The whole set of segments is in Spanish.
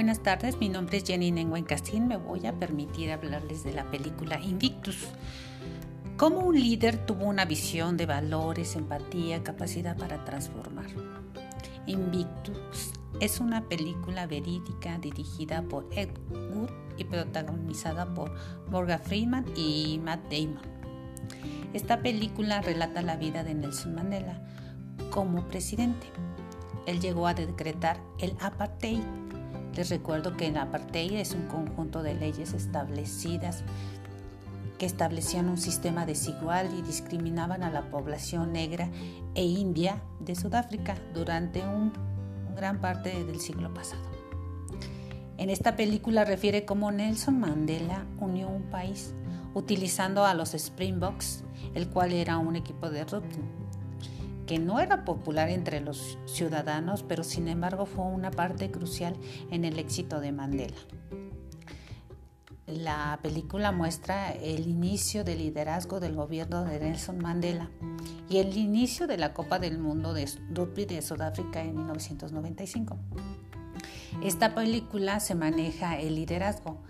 buenas tardes. Mi nombre es Jenny Nenguén Castín. Me voy a permitir hablarles de la película Invictus. Cómo un líder tuvo una visión de valores, empatía, capacidad para transformar. Invictus es una película verídica dirigida por Ed Wood y protagonizada por Morgan Freeman y Matt Damon. Esta película relata la vida de Nelson Mandela como presidente. Él llegó a decretar el apartheid les recuerdo que el apartheid es un conjunto de leyes establecidas que establecían un sistema desigual y discriminaban a la población negra e india de Sudáfrica durante un, gran parte del siglo pasado. En esta película refiere cómo Nelson Mandela unió un país utilizando a los Springboks, el cual era un equipo de rugby que no era popular entre los ciudadanos, pero sin embargo fue una parte crucial en el éxito de Mandela. La película muestra el inicio del liderazgo del gobierno de Nelson Mandela y el inicio de la Copa del Mundo de Rugby de Sudáfrica en 1995. Esta película se maneja el liderazgo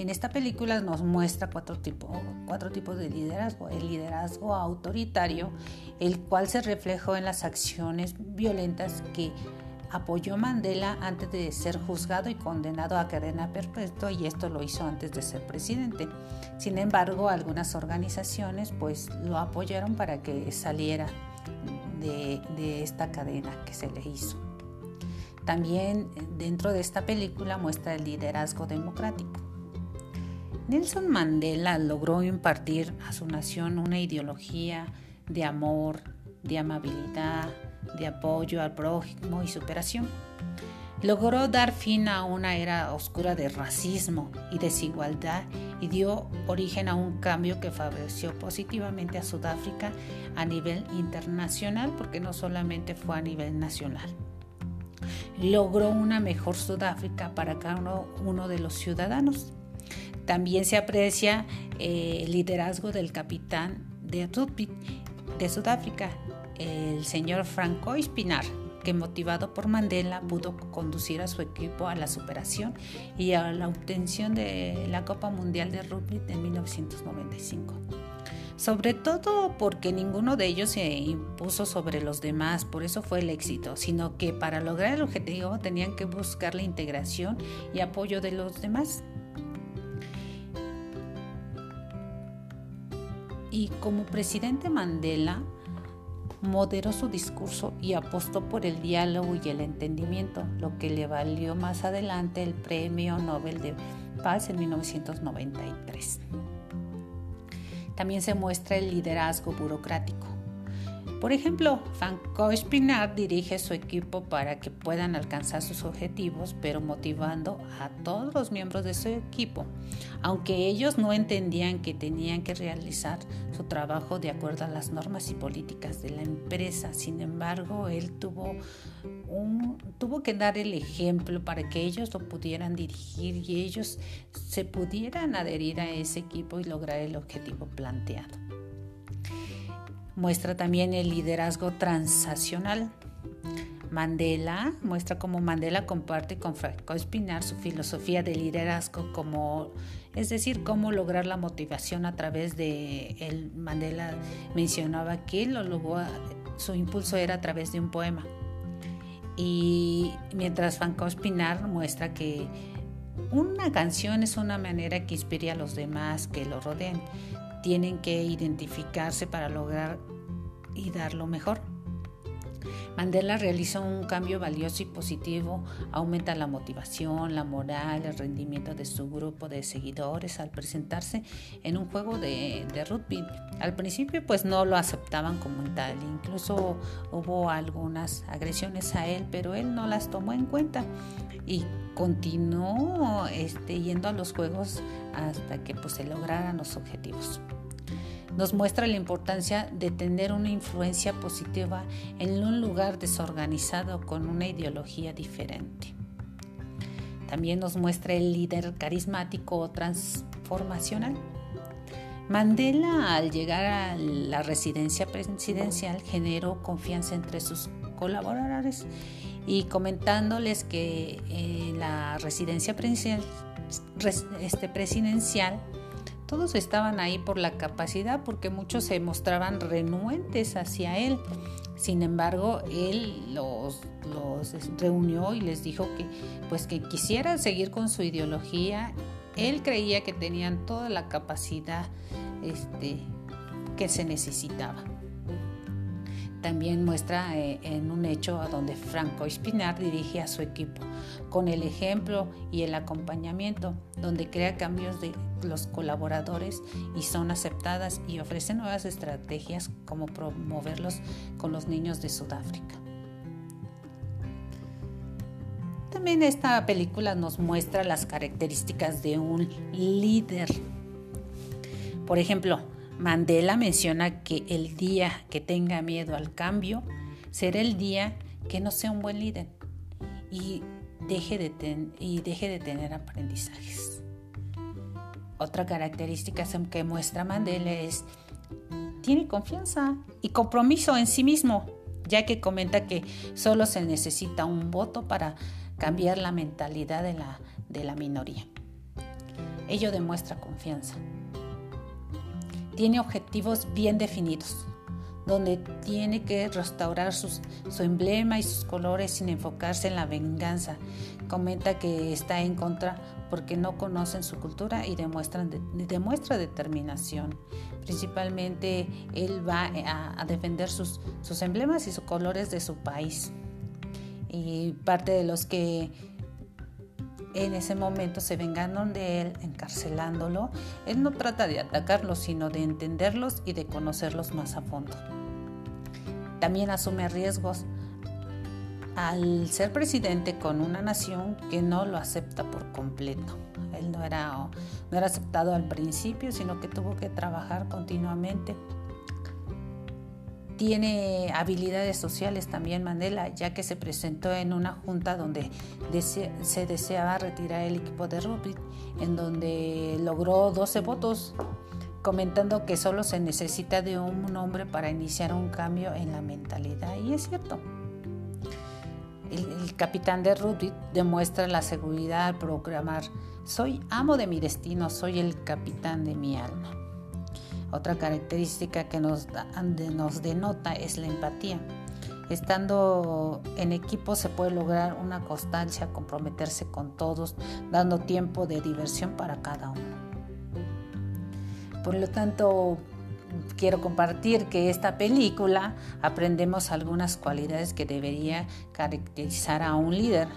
en esta película nos muestra cuatro, tipos de liderazgo. El liderazgo autoritario, el cual se reflejó en las acciones violentas que apoyó Mandela antes de ser juzgado y condenado a cadena perpetua y esto lo hizo antes de ser presidente. Sin embargo, algunas organizaciones pues lo apoyaron para que saliera de, de esta cadena que se le hizo. También dentro de esta película muestra el liderazgo democrático. Nelson Mandela logró impartir a su nación una ideología de amor, de amabilidad, de apoyo al prójimo y superación. Logró dar fin a una era oscura de racismo y desigualdad y dio origen a un cambio que favoreció positivamente a Sudáfrica a nivel internacional, porque no solamente fue a nivel nacional. Logró una mejor Sudáfrica para cada uno, de los ciudadanos. También se aprecia eh, el liderazgo del capitán de rugby de Sudáfrica, el señor Franco Espinar, que motivado por Mandela pudo conducir a su equipo a la superación y a la obtención de la Copa Mundial de Rugby en 1995. Sobre todo porque ninguno de ellos se impuso sobre los demás, por eso fue el éxito, sino que para lograr el objetivo tenían que buscar la integración y apoyo de los demás. Y como presidente Mandela moderó su discurso y apostó por el diálogo y el entendimiento, lo que le valió más adelante el Premio Nobel de Paz en 1993. También se muestra el liderazgo burocrático. Por ejemplo, Franco Espinar dirige su equipo para que puedan alcanzar sus objetivos, pero motivando a todos los miembros de su equipo, aunque ellos no entendían que tenían que realizar su trabajo de acuerdo a las normas y políticas de la empresa. Sin embargo, él tuvo, un, tuvo que dar el ejemplo para que ellos lo pudieran dirigir y ellos se pudieran adherir a ese equipo y lograr el objetivo planteado. Muestra también el liderazgo transaccional. Mandela muestra cómo Mandela comparte con Franco Espinar su filosofía de liderazgo, como, es decir, cómo lograr la motivación a través de el Mandela mencionaba que lo su impulso era a través de un poema. Y mientras Franco Espinar muestra que una canción es una manera que inspire a los demás que lo rodeen tienen que identificarse para lograr y dar lo mejor. Mandela realiza un cambio valioso y positivo, aumenta la motivación, la moral, el rendimiento de su grupo de seguidores al presentarse en un juego de, rugby. Al principio pues no lo aceptaban como tal, incluso hubo algunas agresiones a él, pero él no las tomó en cuenta y continuó este, yendo a los juegos hasta que pues se lograran los objetivos nos muestra la importancia de tener una influencia positiva en un lugar desorganizado con una ideología diferente. También nos muestra el líder carismático o transformacional. Mandela al llegar a la residencia presidencial generó confianza entre sus colaboradores y comentándoles que en la residencia presidencial, este, presidencial todos estaban ahí por la capacidad porque muchos se mostraban renuentes hacia él. Sin embargo, él los, los reunió y les dijo que pues que quisieran seguir con su ideología. Él creía que tenían toda la capacidad este, que se necesitaba. También muestra eh, en un hecho donde Franco Espinar dirige a su equipo con el ejemplo y el acompañamiento, donde crea cambios de los colaboradores y son aceptadas y ofrece nuevas estrategias como promoverlos con los niños de Sudáfrica. También esta película nos muestra las características de un líder. Por ejemplo, Mandela menciona que el día que tenga miedo al cambio será el día que no sea un buen líder y deje de, tener aprendizajes. Otra característica que muestra Mandela es tiene confianza y compromiso en sí mismo, ya que comenta que solo se necesita un voto para cambiar la mentalidad de la, de la minoría. Ello demuestra confianza tiene objetivos bien definidos, donde tiene que restaurar su emblema y sus colores sin enfocarse en la venganza. Comenta que está en contra porque no conocen su cultura y demuestra determinación. Principalmente él va a, a defender sus, sus emblemas y sus colores de su país. Y parte de los que en ese momento se vengaron de él encarcelándolo, él no trata de atacarlos, sino de entenderlos y de conocerlos más a fondo. También asume riesgos al ser presidente con una nación que no lo acepta por completo. Él no era, no era aceptado al principio, sino que tuvo que trabajar continuamente tiene habilidades sociales también Mandela, ya que se presentó en una junta donde se deseaba retirar el equipo de rugby, en donde logró 12 votos, comentando que solo se necesita de un hombre para iniciar un cambio en la mentalidad. Y es cierto. El, el capitán de rugby demuestra la seguridad al programar, soy amo de mi destino, soy el capitán de mi alma. Otra característica que nos, denota es la empatía. Estando en equipo se puede lograr una constancia, comprometerse con todos, dando tiempo de diversión para cada uno. Por lo tanto, quiero compartir que esta película aprendemos algunas cualidades que debería caracterizar a un líder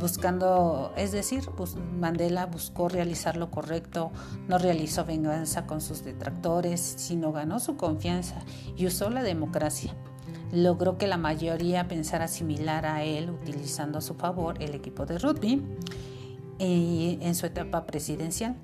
buscando, es decir, pues Mandela buscó realizar lo correcto, no realizó venganza con sus detractores, sino ganó su confianza y usó la democracia. Logró que la mayoría pensara similar a él, utilizando a su favor el equipo de rugby y en su etapa presidencial.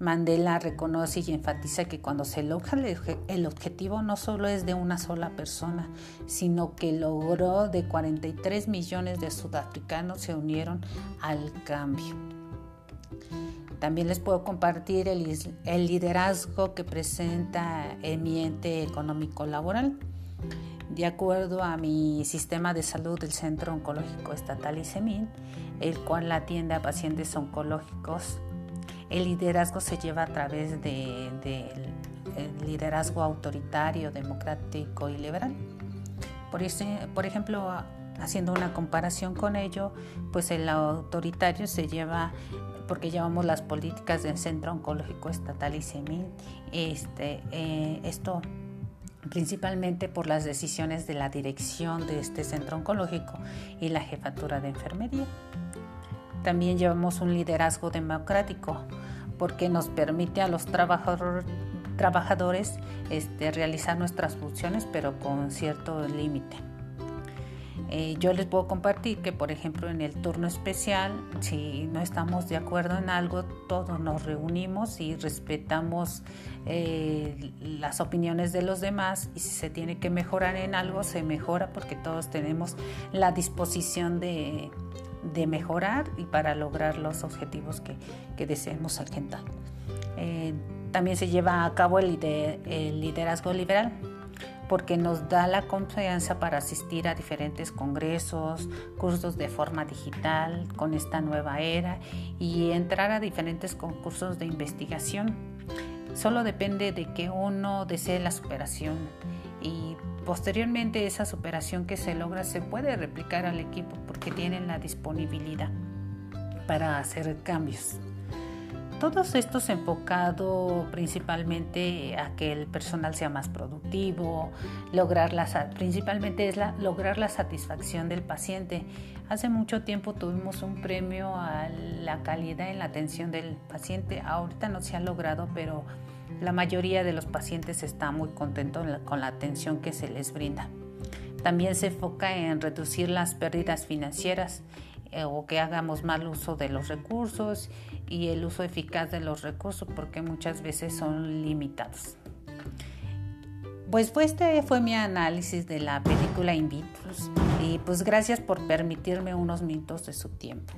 Mandela reconoce y enfatiza que cuando se logra el objetivo no solo es de una sola persona, sino que logró de 43 millones de sudafricanos se unieron al cambio. También les puedo compartir el, liderazgo que presenta el ente económico laboral. De acuerdo a mi sistema de salud del Centro Oncológico Estatal ICEMIN, el cual atiende a pacientes oncológicos el liderazgo se lleva a través del de, liderazgo autoritario, democrático y liberal. Por, por ejemplo, haciendo una comparación con ello, pues el autoritario se lleva porque llevamos las políticas del Centro Oncológico Estatal y CEMIN, este, eh, esto principalmente por las decisiones de la dirección de este centro oncológico y la jefatura de enfermería. También llevamos un liderazgo democrático porque nos permite a los trabajadores este, realizar nuestras funciones, pero con cierto límite. Eh, yo les puedo compartir que, por ejemplo, en el turno especial, si no estamos de acuerdo en algo, todos nos reunimos y respetamos eh, las opiniones de los demás y si se tiene que mejorar en algo, se mejora porque todos tenemos la disposición de, de mejorar y para lograr los objetivos que, que deseemos alcanzar. Eh, también se lleva a cabo el, el liderazgo liberal, porque nos da la confianza para asistir a diferentes congresos, cursos de forma digital con esta nueva era y entrar a diferentes concursos de investigación. Solo depende de que uno desee la superación y posteriormente esa superación que se logra se puede replicar al equipo porque tienen la disponibilidad para hacer cambios. Todos estos enfocado principalmente a que el personal sea más productivo, lograr la, principalmente es lograr la satisfacción del paciente. Hace mucho tiempo tuvimos un premio a la calidad en la atención del paciente. Ahorita no se ha logrado, pero la mayoría de los pacientes está muy contentos con la atención que se les brinda. También se enfoca en reducir las pérdidas financieras eh, o que hagamos mal uso de los recursos y el uso eficaz de los recursos porque muchas veces son limitados. Pues, pues este fue mi análisis de la película Invitus y pues gracias por permitirme unos minutos de su tiempo.